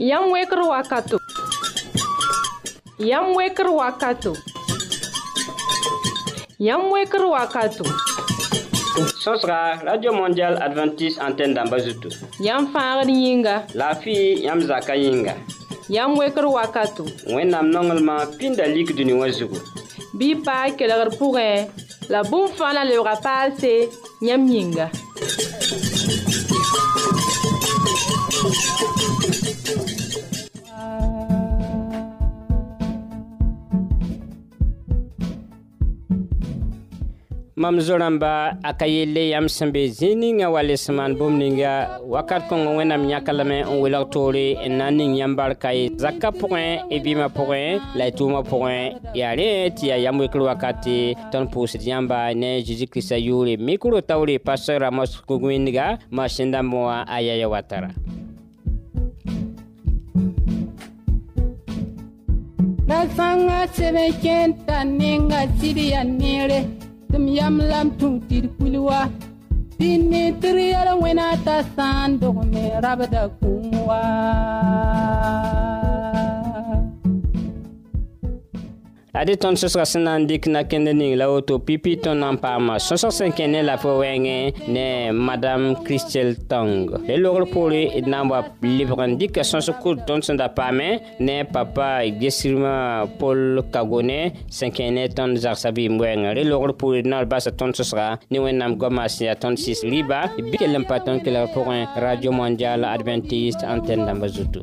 Yamwekru wakatu. Yamwekru wakatu. Yamwekru wakatu, Sosra, Radio Mondial Adventist Antenne d'Ambazutu. Yamfar fangr yinga. La fille yam zaka yinga. Yam weker wakato. nongelma pindalik du wazugu. Bi pa kelar pourre. La boum fana le rapal se yam mam zo-rãmba a ka yelle yãmb sẽn be zĩig ningã wa les maan bũmb ninga wakat kõng wẽnnaam yãklame n welg toore n na n ning yãmb barka ye zakã pʋgẽ y bɩɩmã pʋgẽ la y tʋʋmã pʋgẽ yaa rẽ tɩ yaa yamb wekr wakate tõnd pʋʋsd yãmba ne zeezi kiristã yʋʋre mikro taoore pastor ramos kug-wẽndga masẽn dãmb wã a yaya wa tara la ninga siriya neere tɩm yam lam tũu tɩd kul wa pin tɩr yɛl wẽna t'a sã n rabda kũum ade tõnd sõsga sẽn na n dɩk nakẽnd ning la woto pipi tõnd na n paama sõsg sẽn kẽ ne la fo wɛɛngẽ ne madam christel tong e le logr poore e d na n wa lebg n dɩka e sõsg kur tõnd sẽn da paame ne papa gesrmã paul kagone sẽn kẽ ne tõnd zagsã vɩɩm wɛɛngẽ re logr poore d na d basa tõnd sõsga ne wẽnnaam goamã sẽn yaa tõnd sɩs rɩba bɩ kell n pa tõnd kelg pʋgẽ radio mondial adventiste antenne dãmbã zutu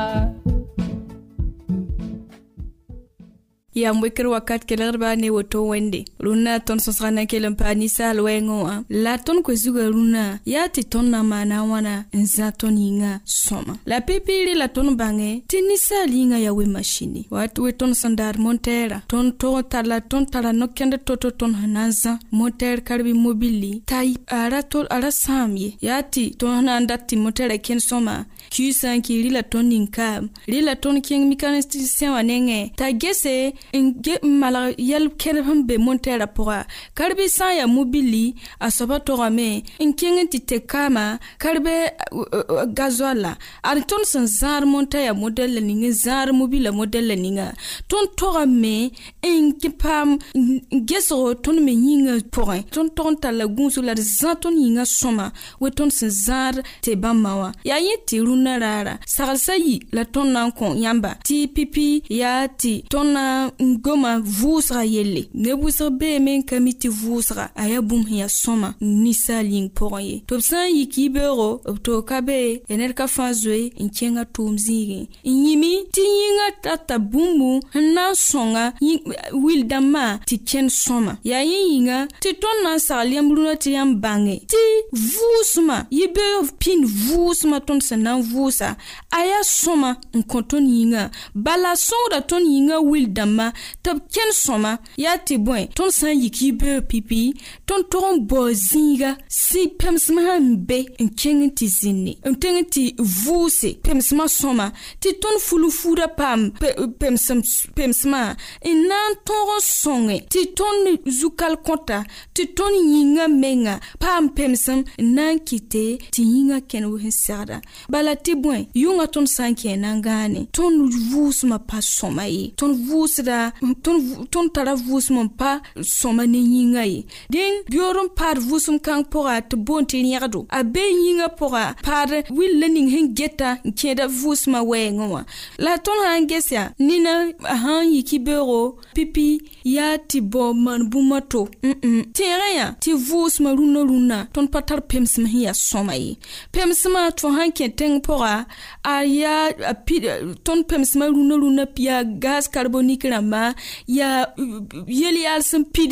yaa wekr wakat kelgdbã ne woto wẽnde rũnnã tõnd sõsgã na kell n paa ninsaal wɛɛngẽ wã la tõnd koe zugã rũnnã yaa tɩ tõnd na n maana wãna n zã tõnd yĩngã sõma la pepeere tota la tõnd bãngẽ tɩ ninsaal yĩngã yaa we masini wat we tõnd sẽn daad montɛɛrã tõnd tog la tõnd tara no-kẽnd to-to tõnd sẽn na n zã montɛɛr karbi mobili t'a a ra sãam ye yaa tɩ tõnd sẽn na n dat tɩ montɛɛrã kẽnd sõma kɩ sã n kɩ rɩla tõnd ninkaam rɩla tõnd kẽng mikanistɩ wã nengẽ t'a gese n malg yɛl-kẽdb sẽn be montɛɛrã pʋga karbe sã n yaa mobili a soaba togame n kẽng tɩ te kaama karbe gazoala ad tõnd sẽn zãad montɛɛra modɛl la ning n zãad mobila modɛl la ninga tõnd togame n paam gesgo tõnd me yĩngã pʋgẽ tõnd tog n tar la gũusg la d zã tõnd yĩngã sõma we tõnd sẽn zãad tɩ bãmbã wã yaa yẽ tɩ rũn rũnnã raara saglsã yi la tõnd na n kõ yãmba tɩ pipi yaa tɩ tõnd na n goma vʋʋsga yelle ne wʋsg beeme n ka mi tɩ vʋʋsga a yaa bũmb sẽn yaa sõma ninsaal yĩng pʋgẽ ye tɩ b sã n yik yɩ-beoogo b toog ka be ya ned ka fãa zoe n kẽngã tʋʋm zĩigẽ n yĩmi tɩ yĩngã tata bũmbu sẽn na n sõnga wil-dãmbã tɩ kẽnd sõma yaa yẽ yĩnga tɩ tõnd na n sagl yãmb rũnã tɩ yãmb bãnge tɩ vʋʋsmã yɩ-beoog pĩnd vʋʋsmã tõnd sẽn na n vʋʋsa a yaa sõma n kõ tõnd yĩngã bala sõoda tõnd yĩngã wil dãmbã tɩ b kẽnd sõma yaa tɩ bõe tõnd sã n yik y beoog pipi tõnd tog n baoo zĩiga sẽn pẽmsmã sã n be n kẽng tɩ zĩnne n teng tɩ vʋʋse pemsmã sõma tɩ tõnd fulufuudã paam pemsmã n e na n tõog n sõnge tɩ tõnd zukal kõta tɩ tõnd yĩngã menga paam pemsem n na n kɩte tɩ yĩngã kẽnb sẽn segda bala tɩ bõe yʋnga tõnd sã n kẽe na n tõnd vʋʋsmã pa sõma ye tõnd vʋʋsda tõnd tara vʋʋsm n pa sõma ne yĩnga ye dẽng beoor n paad vʋʋsem-kãng pʋga tɩ boon tɩ rẽgdo a bee yĩngã pʋga paad wil la ning sẽn geta n kẽeda vʋʋsmã wɛɛngẽ wã la tõnd sã n ges yaa nina sãn yiki beoogo pipi yaa tɩ baoob maan bũmb to tẽegẽ yã tɩ vʋʋsmã rũnã rũnnã tõnd pa tar pemsem sẽn yaa sõma ye pemsmã tõnd sãn kẽ tẽng pʋga a ton tõnd gas rũnã rũnã yaa gaz carbonique rãmbã yaa yel yaal sẽn pid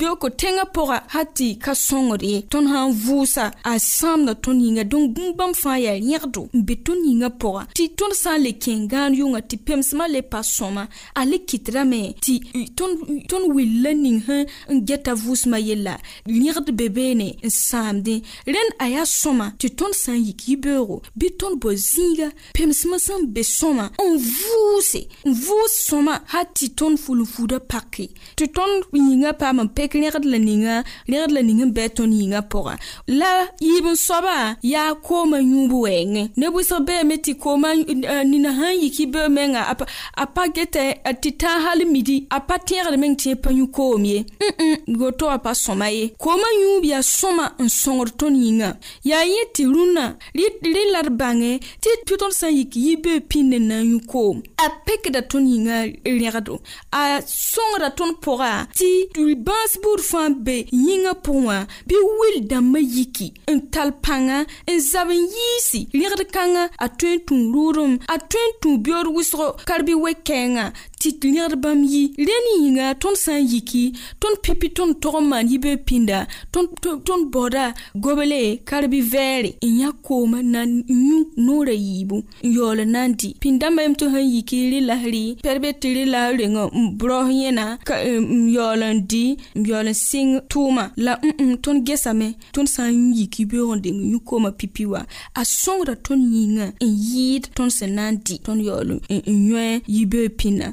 beooko tẽngã pʋga ha tɩ ka sõngd ye tõnd sã n vʋʋsa a sãamda tõnd yĩnga dõnc bũmb bãmb fãa yaa yẽgdo n be tõnd yĩngã pʋga tɩ tõnd sã le kẽng-gãan tɩ pemsmã le pa sõma a le kɩtrame yella yẽgd be beene n sãamdẽ rẽnd a yaa ton tɩ tõnd sã bɩ tõnd bõ zĩiga pemsmã sẽn be sõma n vʋʋse n vʋʋs sõma ha tɩ tõnd fulum-fuudã pake tɩ tõnd yĩngã paam n pek rẽgd la ninga rẽgd la ning n bɩ a tõnd yĩngã pʋga la yiib n soaba yaa koomã yũub wɛɛngẽ ne wɩsg beeme tɩ koomã euh, nina sãn yik y bee menga a pa geta tɩ tãag hal midi a pa tẽegd meng tɩ pa yũ koom ye n woto wã pa sõma ye koomã yũub yaa sõma n sõngd tõnd yĩngã yaa yẽ tɩ rũnã rɩ la la d bãnge tɩ tɩ tõnd sã n yik yɩ bee pĩnde na n yũ-koom a pekda tõnd yĩngã rẽgdo a sõngda tõnd pʋga tɩ bãas buud fãa be yĩngã pʋgẽ wã bɩ wil-dãmbã yiki n tall pãnga n zab n yiisi rẽgd-kãngã a tõe n tũ roodem a tõe n tũ beood wʋsgo karbɩ wɛ-kɛɛngã tɩ ned bãmb yi rẽnd yĩnga tõnd sã n yiki tõnd pipi tõnd tog n maan yibe pĩnda tõnd baooda goble karbi vɛɛre n yã kooma na yũ noorã yiibu n yaool na n di pĩn-dãmbã yem tɩ sẽn yiki rɩ la rɩ pɛrbet tɩ rɩ la rengã n bros yẽna n yaool n di n yaool n sɩng tʋʋmã la ũ-ũ mm, mm, tõnd gesame tõnd sã n yiki beoog n deng yũ koomã pipi wa a sõngda tõnd yĩngã n yɩɩd tõnd sẽn na n di tõnd yaool n yõe yibee pĩnã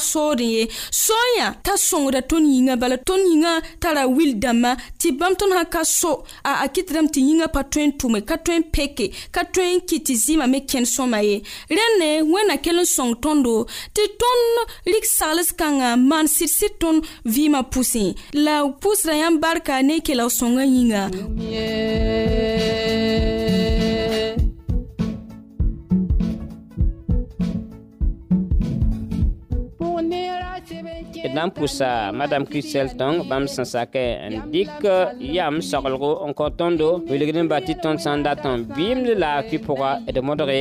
soor ye soyã t'a sõngda tõnd yĩngã bala tõnd yĩngã tara wil dãmbã tɩ bãmb tõnd sã ka so a, a kɩtdame tɩ yĩngã pa tõe n tʋme ka tõe n peke ka tõe n kɩ tɩ zɩɩmã me kẽnd sõma ye rẽnd ne wẽnna kell n sõng tõndo tɩ tõnd rɩk sagls kãngã maan sɩd-sɩd tõnd vɩɩmã pʋsẽ la pʋsda yãmb barka ne kela b sõngã yĩnga yeah. nam pusa madam krisel tong bam san sake en dik yam sakalgo onko tondo wiligrin bati ton sanda ton bim la fi pora et de modere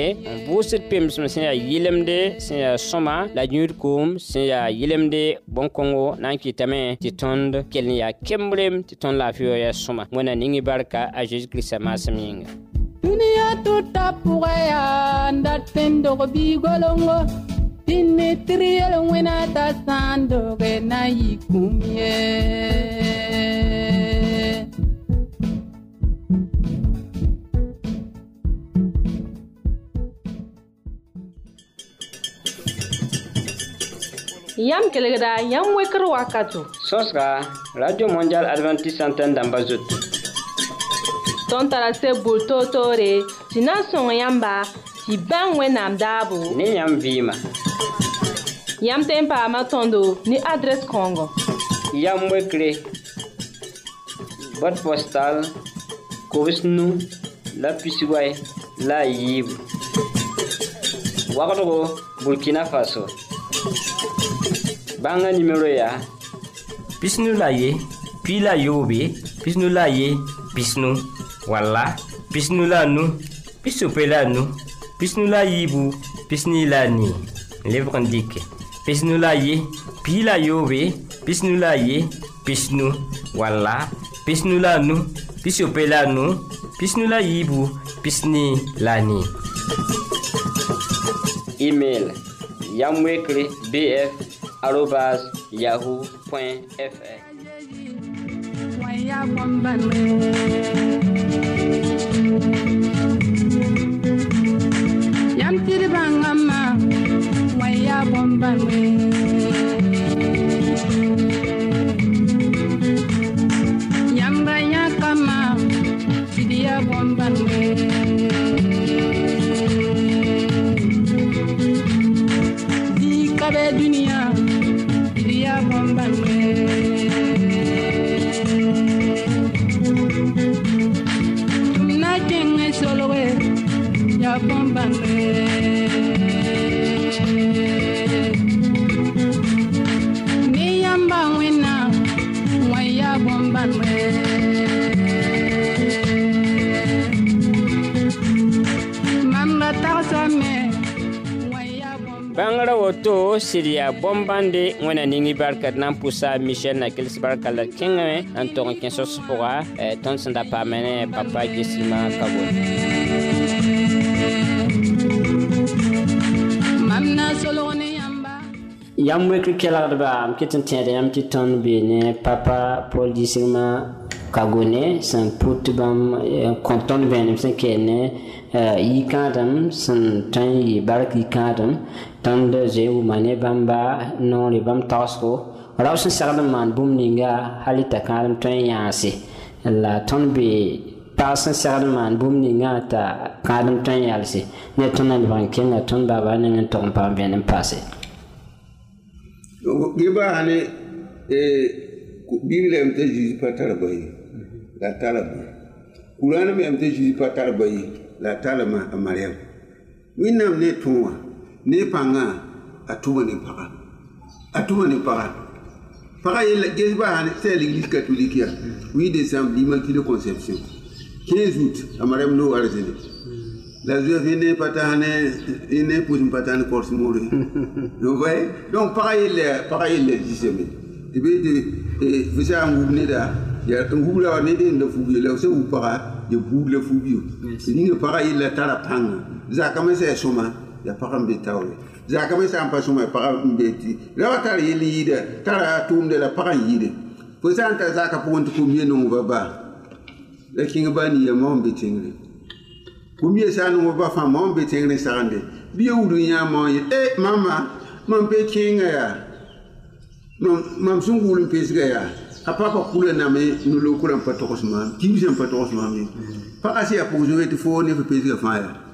busit pims sin ya yilemde sin ya soma la nyur kum sin ya yilemde bon kongo nan ki tame ti tond kelni ya kembrem ti ton la fi ya soma mona ningi barka a jesus christ masaminga duniya tutta pugaya ndatten dogo bigolongo Jine triyel wena tasan doge na yi koumye. Yam kelegda, yam wekero wakato. Sos ka, Radio Mondial Adventist Santen damba zot. Ton tarase bulto tore, jina son yamba, jiben wena mdabo. Nen yam vima. Yam ten paama tõndo ne adrɛs kãongo. Yam wekre bot postal kobs nu la pisiway la a yiibu. Wagdgo Burkina Faso. Bãnga nimero yaa. Pisnu la ye pi la yoobe pisnu la ye pisnu wala pisnu la nu pisope la nu pisnu la yiibu pisni la nii. Lebg n dɩke Pis la ye pii la yoobe la ye pisnu walla pisnu la nu pisiope la nu pisnu la pisni la ni email yamwekre bf arobas yahoo fr ya bomba mwe tɩd yaa bõmb bãnde wẽna ning barka d na n pʋsa michɛl nakels barka la kẽngame n eh, tog n kẽ-sõs pʋga tõnd sẽn da paame ne papa gesima ka bone yãmb wek kelgdba m kɩt n tẽed yãmb tɩ tõnd be ne papa paul disgmã kagone sẽn pʋt eh, bãmb kõ tõnd vẽenem sẽn kẽer ne eh, yikãadem sẽn tõe n yɩ bark yikãadem tãnd zeegu mane bãmba noore bãmb tagsgo rab sẽn segd n maan bũmb ninga hal t'a kãadem tõe n yãase la tõnd be pag sẽn segd n maan bũmb ninga t'a kãadem tõe n yalse ne tõnd na lebg n kenga tõnd baaba ning n tog n pag n vẽn n paase gibaane biig lem t'a zeezi pa tara bayi la tara bũ kuraana me yam t'a zeezi pa tara bayi la tara mariam wẽnnaam ne tõe wã ne pãngã a tuma ne paga a tuma ne paga paga yella gesba c'est l'église catholique ya 8 décembre l'immaculée conception 15 août a marem no arzene la juif ine patane pour une patane corse mouri vous voyez donc paga yella paga yella jiseme ti be ti visa ngub ne da ya ngub la ne den da fubi la se u paga ya bug la fubi ni paga yella tara panga zakama se soma y a pas un détail. Ça commence à passer mais pas un détail. Là, t'as les leaders, t'as la tour de la parade. Pour ça, t'as ça qu'on compte combien nous va bas. Eh, le king ban y a mon bétingle. Combien ça nous va bas faire mon bétingle ça rende. Bien où nous y a mon. Eh, maman, mon bétingle ya. Mon, mon son goulim pèse ya. A pas pour couler na mais nous le coulons pas trop seulement. Qui nous aime pas trop seulement. Mm. Pas assez à poser tu faut ne pas pèse le fire.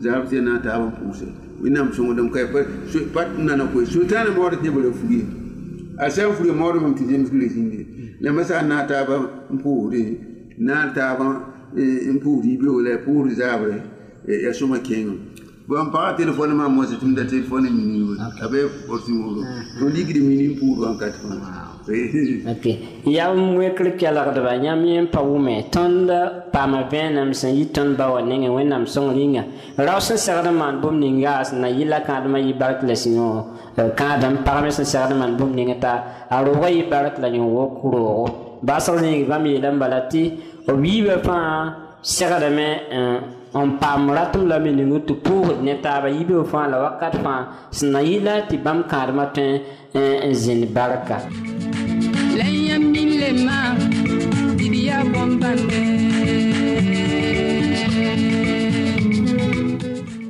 zab te na ta ban puse winam so ngodam kay pa so pat na na ko so a sa fugi mo do mti jem fugi sinde le masa na ta ban mpuri na ta ban eh, mpuri bi wala puri zabre ya suma kengo bon para téléphone ma mo se tumda téléphone mini wo abe forti mo do to ligri mini pour en quatre ok ya mwe kle kala da ba nyam yem pa wume tonda pa ma benam san yi ton ba wa nenge am song linga raw san sarda man bom ninga as na yila ka da ma yi barak euh, la sino ka da pa ma san sarda man bom ninga ta aro wa yi barak la nyo wo kuro basal ni bam yi dan balati o wiibe pa sarda me n paam la m lame ning tɩ pʋʋsd ne taaba fãa la wakat fãa sẽn na yɩla tɩ bãmb kãadmã tõe n zĩnd barka la yãmb min tɩ yaa bõn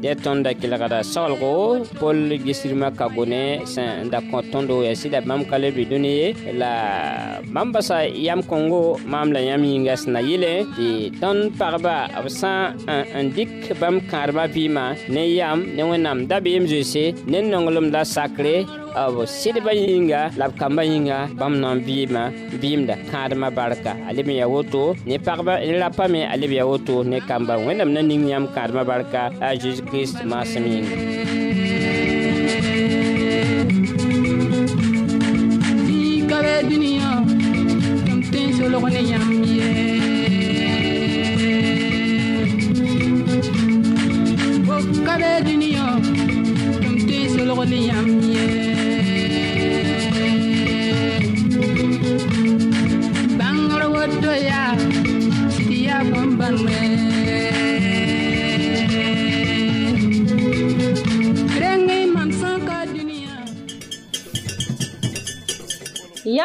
ye tõnd da kelgda soglgo pol gisrmã ka gone sẽn da kõ tõndo yaa sɩda bãmb ka lebɩ dũni ye la bãmb yam kõngo maam la yãmb yĩnga sẽn na yɩle tɩ tõnd pagba b sã n dɩk bãmb kãadmã vɩɩmã ne yam ne wẽnnaam da-beem zeese ne nonglem la sakre b sɩdbã yĩnga la b kambã yĩnga bãmb na n vɩɩmã vɩɩmda kãadmã barka a leb n woto ne pagba rapame a leb woto ne kambã wẽnnaam na ning yãmb kãadmã barka a zeezi kirist maasem yĩnga solo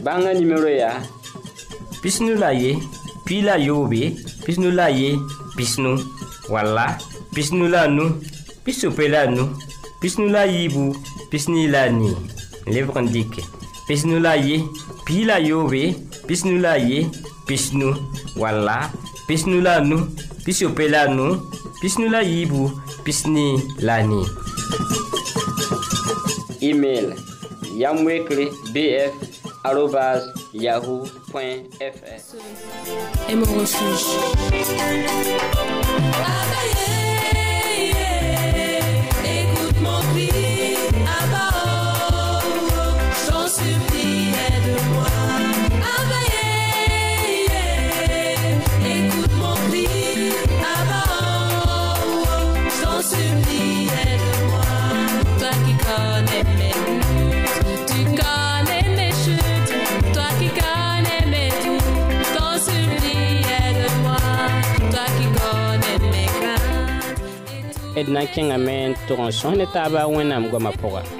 bãngã nimero yaa pisnu la ye pi la yoobe pisnu la ye pisnu wala pisnu la nu pisope la nu pisnu la yiibu pisni la nii lebg n dɩke pisnu la ye pi la yoobe pisnu la ye pisnu wala pisnu la nu pisope la nu pisnu la yiibu pisni la nii email yamwekre bf Allo yahoo.fr d na n kẽngame n tʋg n sõs ne taaba wẽnnaam goamã pʋga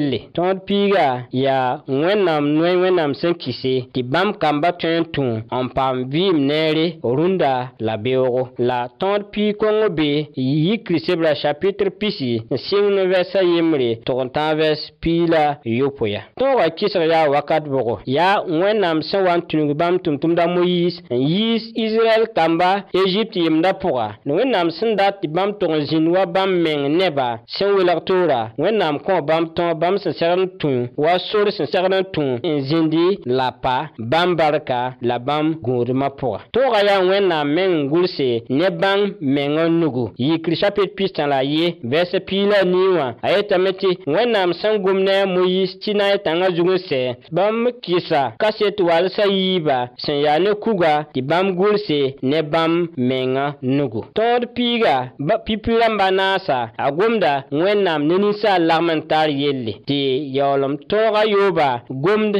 yelle tõod piiga yaa wẽnnaam noe wẽnnaam sẽn kise tɩ bãmb kambã tõe n tũ n paam vɩɩm la beoogo la tõod Pi kõngo be yik kiristbrã chapitr pisi n sɩng ne vɛrsã yembre tʋg n tãag vɛrs piila ya tõoga kɩsg yaa wakat bʋgo yaa wẽnnaam sẽn wa n tũnug bãmb n yiis israɛl kamba egipte yemdã pʋga wẽnnaam sẽn dat tɩ bãmb tʋg n zĩnd wa bãmb meng neba sẽn welg toora wẽnnaam kõ bãmb bãmb sẽn segd n tũ wa sor sẽn segd n tũ n zĩndi la pa bãmb barka la bãmb gũudmã pʋga tʋʋga yaa wẽnnaam meng gʋlse ne bãmb meng n nugu yikri chapit pistã la ye vɛs piila nii wã a yetame tɩ wẽnnaam sẽn gom ne moyis tɩ na n yetãngã zug n sɛ bãmb kɩsa ka set walsa yiiba sẽn yaa ne kuga tɩ bãmb gʋlse ne bãmb mengã nugu tõod piiga pipi rãmbã naasa a gomda wẽnnaam ne ninsaal lagm n tar yelle Di tɩ yaoolem yuba yooba gomd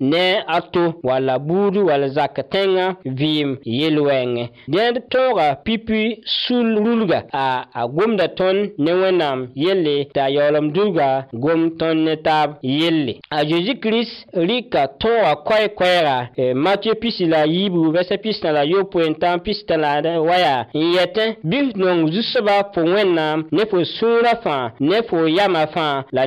ne ato to walla wala wall zak tẽngã vɩɩm yel pipi sul rulga a a ton tõnd ne wẽnnaam yelle t'a yaoolem duga gom tõnd yelle a zeezi kirist rɩka tõoga koɛɛ-koɛɛga e, matiyo pisi la yiibu vɛsɛ la la waya Yete yɛtẽ bɩ nong zu-soaba fo wẽnnaam ne fo sũurã ne fo la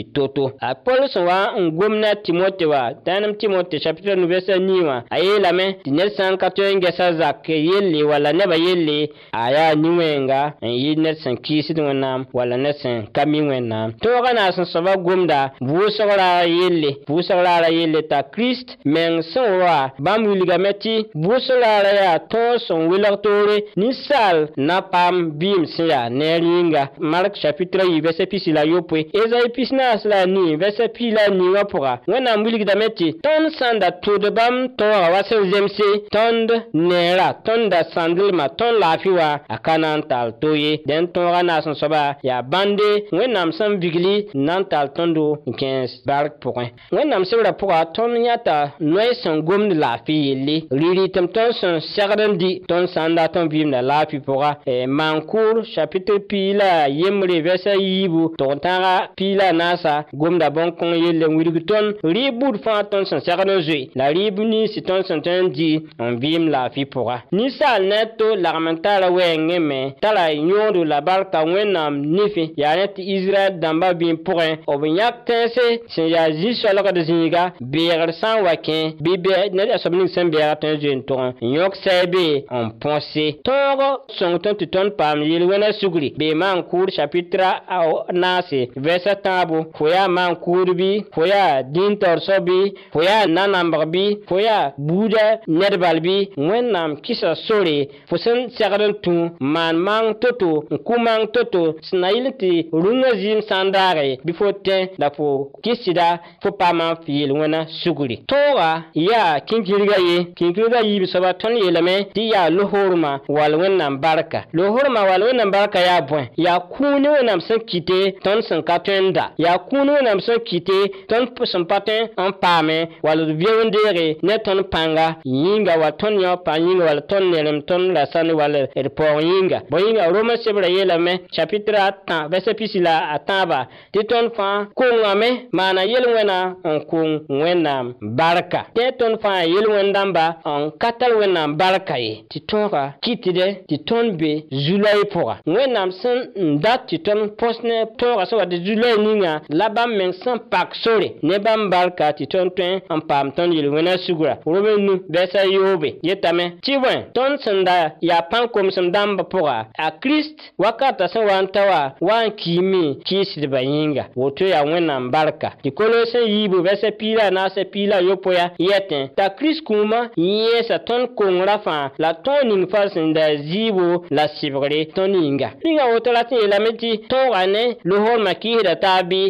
yɩ to-to a pols wã n gomna timote wa tãnem timote chapitra nuvɛsa nii wã a yeelame tɩ ned sã n ka tõe n gɛsa zak yelle walla nebã yelle a yaa ni-wẽnga n yɩ ned sẽn kiisd wẽnnaam walla ned sẽn ka mi wẽnnaam tõogã na sẽn soaba gomda vʋʋsg raara yelle vʋʋsg raara yelle t'a kirist meng sẽn wa bãmb wilgame tɩ vʋʋs raara yaa tõog sẽn wilg toore ninsaal na paam bɩɩm sẽn yaa ne a rĩnga mark chapitra yi vɛsa pisi la yopoe ezayi pis na naas la a nii vɛsɛ pii la a niigã pʋga wẽnnaam wilgdame tɩ tõnd sã n da tʋʋd bãmb tõoga wa sẽn zemse tõnd neera tõnd da sãndelma tõnd laafɩ wã a ka na n tall to ye dẽn vigli nantal na n tall tõndo n kẽes barg pʋgẽ wẽnnaam sebrã pʋga tõnd yãta noɛ sẽn gomd laafɩ yelle rɩɩrɩ tɩm tõnd sẽn segd n di tõnd chapitre pii la yembre vɛsa yiibu tʋg-tãagã la sa gomda bon kon yelle wirgi ton ri bud fãa tõnd sẽn segd la rɩɩb nins tõnd sẽn tõe n di n vɩɩm laafɩ pʋga ninsaal ne to la n tara wɛɛngẽme tara la barka wẽnnaam nifẽ yaa ne tɩ israɛl dãmbã bɩ pʋgẽ b yãk tẽese sẽn yaa zi-soalgd zĩiga beegr sã n wa kẽ bɩ ned a soab ning sẽn beega tõe n zoe n ton n yõk sɛɛbe n sugri bee maan kʋʋr chapitra nase vɛsa tãabo Foya man koudi bi, foya din torso bi, foya nanambar bi, foya budja nyerbal bi, wè nanm kisa sore. Fosan se akadon tou, man mang toto, nkou mang toto, sna ili ti rungazin sandare, bifo ten da fo kisi da, fo pa man fiyel wè nan sukuri. Tora, ya kinkiriga ye, kinkiriga ye bi soba ton ye lamen, di ya lohorman wè lwen nanbarka. Lohorman wè lwen nanbarka ya vwen, ya kouni wè nanm sen kite ton sen katwenda, ya kouni wè nanm sen kite ton sen katwenda. kũunegã na b sẽn kɩte tõnd sẽn pa tẽ n paame wall d veoondeege ne tõnd pãnga yĩnga wall tõnd yã pa yĩnga wall tõnd nerem tõnd rasãne wall d paoog yĩnga bõe yĩnga roma sebrã yeelame chapitra atã vɛsa pisi la a tãaba tɩ tõnd fãa kongame maana yel-wẽna n kong wẽnnaam barka tẽ tõnd fãa yel wẽn-dãmba n ka tar wẽnnaam barka ye tɩ tõoga kɩtdɛ tɩ tõnd be zu-la pʋga wẽnnaam sẽn n dat tɩ tõnd põs ne tõoga sẽn wa tɩ zu-la ye ninga La bam menk san pak sole Ne bam balka ti ton twen Ampam ton jil wene sugura Rouven nou vese yo oube Yet ame Tiwen ton senda ya pan koum senda mba pouwa A krist wakata san wan tawa Wan kimi kisit ba yinga Wote ya wene mbalka Ti kone se yibo vese pila Nasepila yopoya yeten Ta kris kouma Yese ton koum rafan La ton nying fal senda zibo La sivre ton yinga Liga wote latin yelame ti Ton wane Luhon maki yeda tabi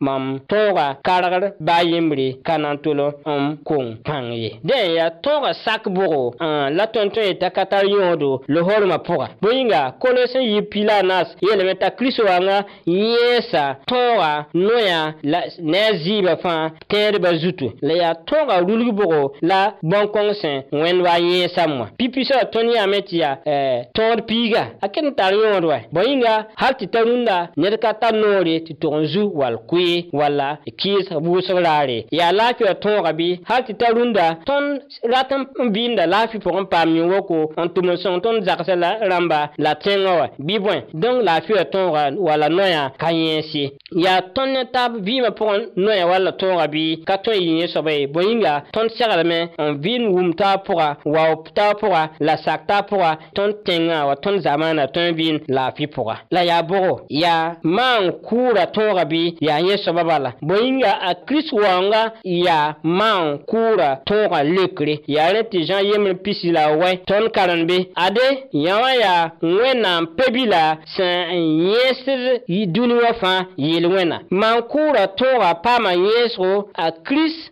mam Tora kargr Bayemri, yembre ka na kong pãng ye dẽn yaa tooga sak bʋgo la tõnd tõe t'a ka tar yõodo Yipila pʋga bõe yĩnga kolos n yɩ pilanas yeelame t'a la ne a zɩɩbã fãa tẽedbã zutu la yaa tõoga rulg bʋgo la bõn-kõng eh, tõod piiga a ket n tar yõod wa bõe yĩnga wal kwe wala kis wusar rare ya lafi a tun rabi te ta runda ton ratan biyin da lafi pour famin woko on tumun son ton zakasala ramba la tenowa bibwen don lafi a tun wala noya kanyen si ya ton ne pour noya wala tun rabi ka ton yi ton sagalame en vin wumta ta wa ta la sacta ta ton tenga wa ton zamana ton vin lafi fuhun la ya boro ya man kura tun rabi ye yaa yẽ soaba bala bõe yĩnga a kirist waoongã yaa maam kʋʋra tõogã lekre yaa rẽ tɩ zãn yembr pisi la wɛ tõnd karenbe ade yã wã yaa wẽnnaam pebi la sẽn yẽsd dũni wã fãa yeel wẽna maam kʋʋra tõoga paama yẽsgo a kirist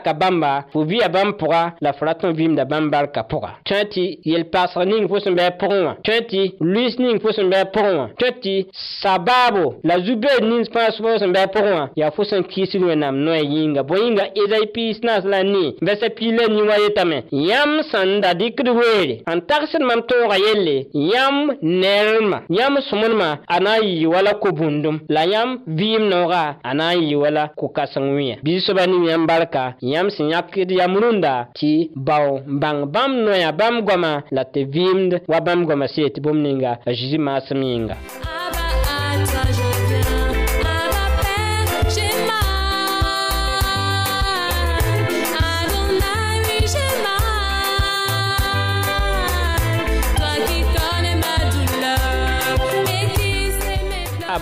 barka bãmba fo vɩa bãmb pʋga la fo ra tõe vɩɩmda bãmb barka pʋga tõe tɩ yel-paasg ning fo sẽn bɩ a pʋgẽ wã tõe tɩ luis ning fo sẽn bɩ a pʋgẽ wã tõe tɩ sabaabo la zu-beed ning fãa fo sẽn bɩ a pʋgẽ wã yaa fo sẽn kiisd wẽnnaam noɛ yĩnga bõe yĩnga ezai piis naas la ne vɛsa pii la nii wã yetame yãmb sẽn da dɩkd weere n tagsd mam toogã yelle yãmb neermã yãmb sõmdmã a na n yɩɩ wala ko-bũndum la yãmb vɩɩm noogã a na n yɩɩ wala ko-kãseng wẽ bi-soabã ning yãmb barka yãmb sẽn yãkd yam rũndã tɩ bao bãng bãmb noyã bãmb goamã la tɩ vɩɩmd wa bãmb goamã see tɩ bũmb ninga a zeezi maasem yĩnga ah.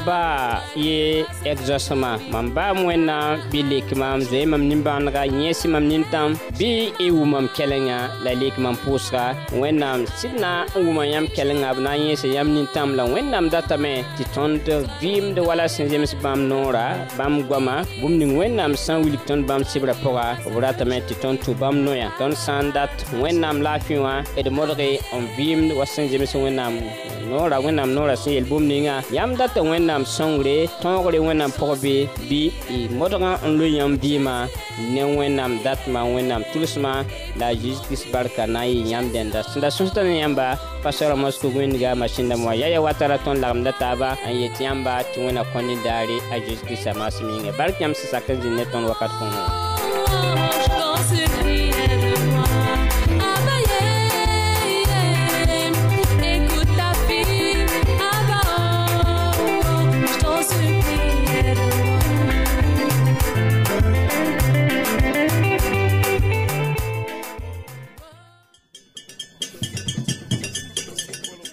ba ye exaucement mam ba wẽnnaam bɩ lek mam zoe mam nimbãanega yẽs mam nin bɩ y wumam kɛlengã la lek mam pʋʋsga wẽnnaam sɩd na n wuma yãmb kɛlengã b na n yẽse yãmb nin la wẽnnaam datame tɩ tõnd vɩɩmd wala sẽn zems bãmb noora bãmb goama bũmb ning wẽnnaam sã n wilg tõnd bãmb sɩbrã pʋga b ratame tɩ tõnd tʋ bãmb noyã tõnd sã n dat wẽnnaam laafɩ wã d modge n vɩɩmd wa sẽn e zems wẽnnaam noora wẽnnaam noorã sẽn yel bũmb ningã yãmb data wẽnnaam wẽnnaam sõngre tõogre wẽnnaam pʋg be bɩ y modgã n loe yãmb vɩɩmã ne wẽnnaam datmã wẽnnaam tʋlsmã la a zeezi kirist barka na n yɩ yãmb dẽnda sẽn da sõsda ne yãmba pasora mosco wĩndga masĩn dãmbã wã yaya wata ra tõnd lagemda taaba n yet yãmba tɩ wẽna kõ ne daare a zeezi kiristã maasem yĩnga bark yãmb sẽn sak n zĩnd ne tõnd wakat kõngẽ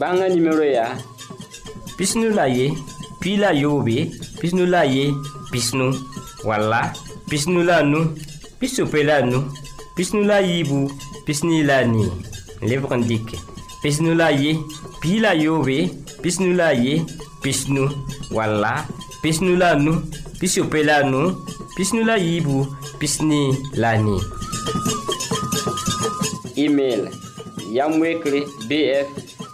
bãngã nimero yaa pisnu la ye pi la yoobe pisnu la ye pisnu walla pisnu la nu pisope la nu pisnu la yiibu pisni la nii lebg n dɩke pisnu la ye pi la yoobe pisnu la ye pisnu walla pisnu la nu pisope la nu pisnu la yiibu pisni la nii email yam wekre bf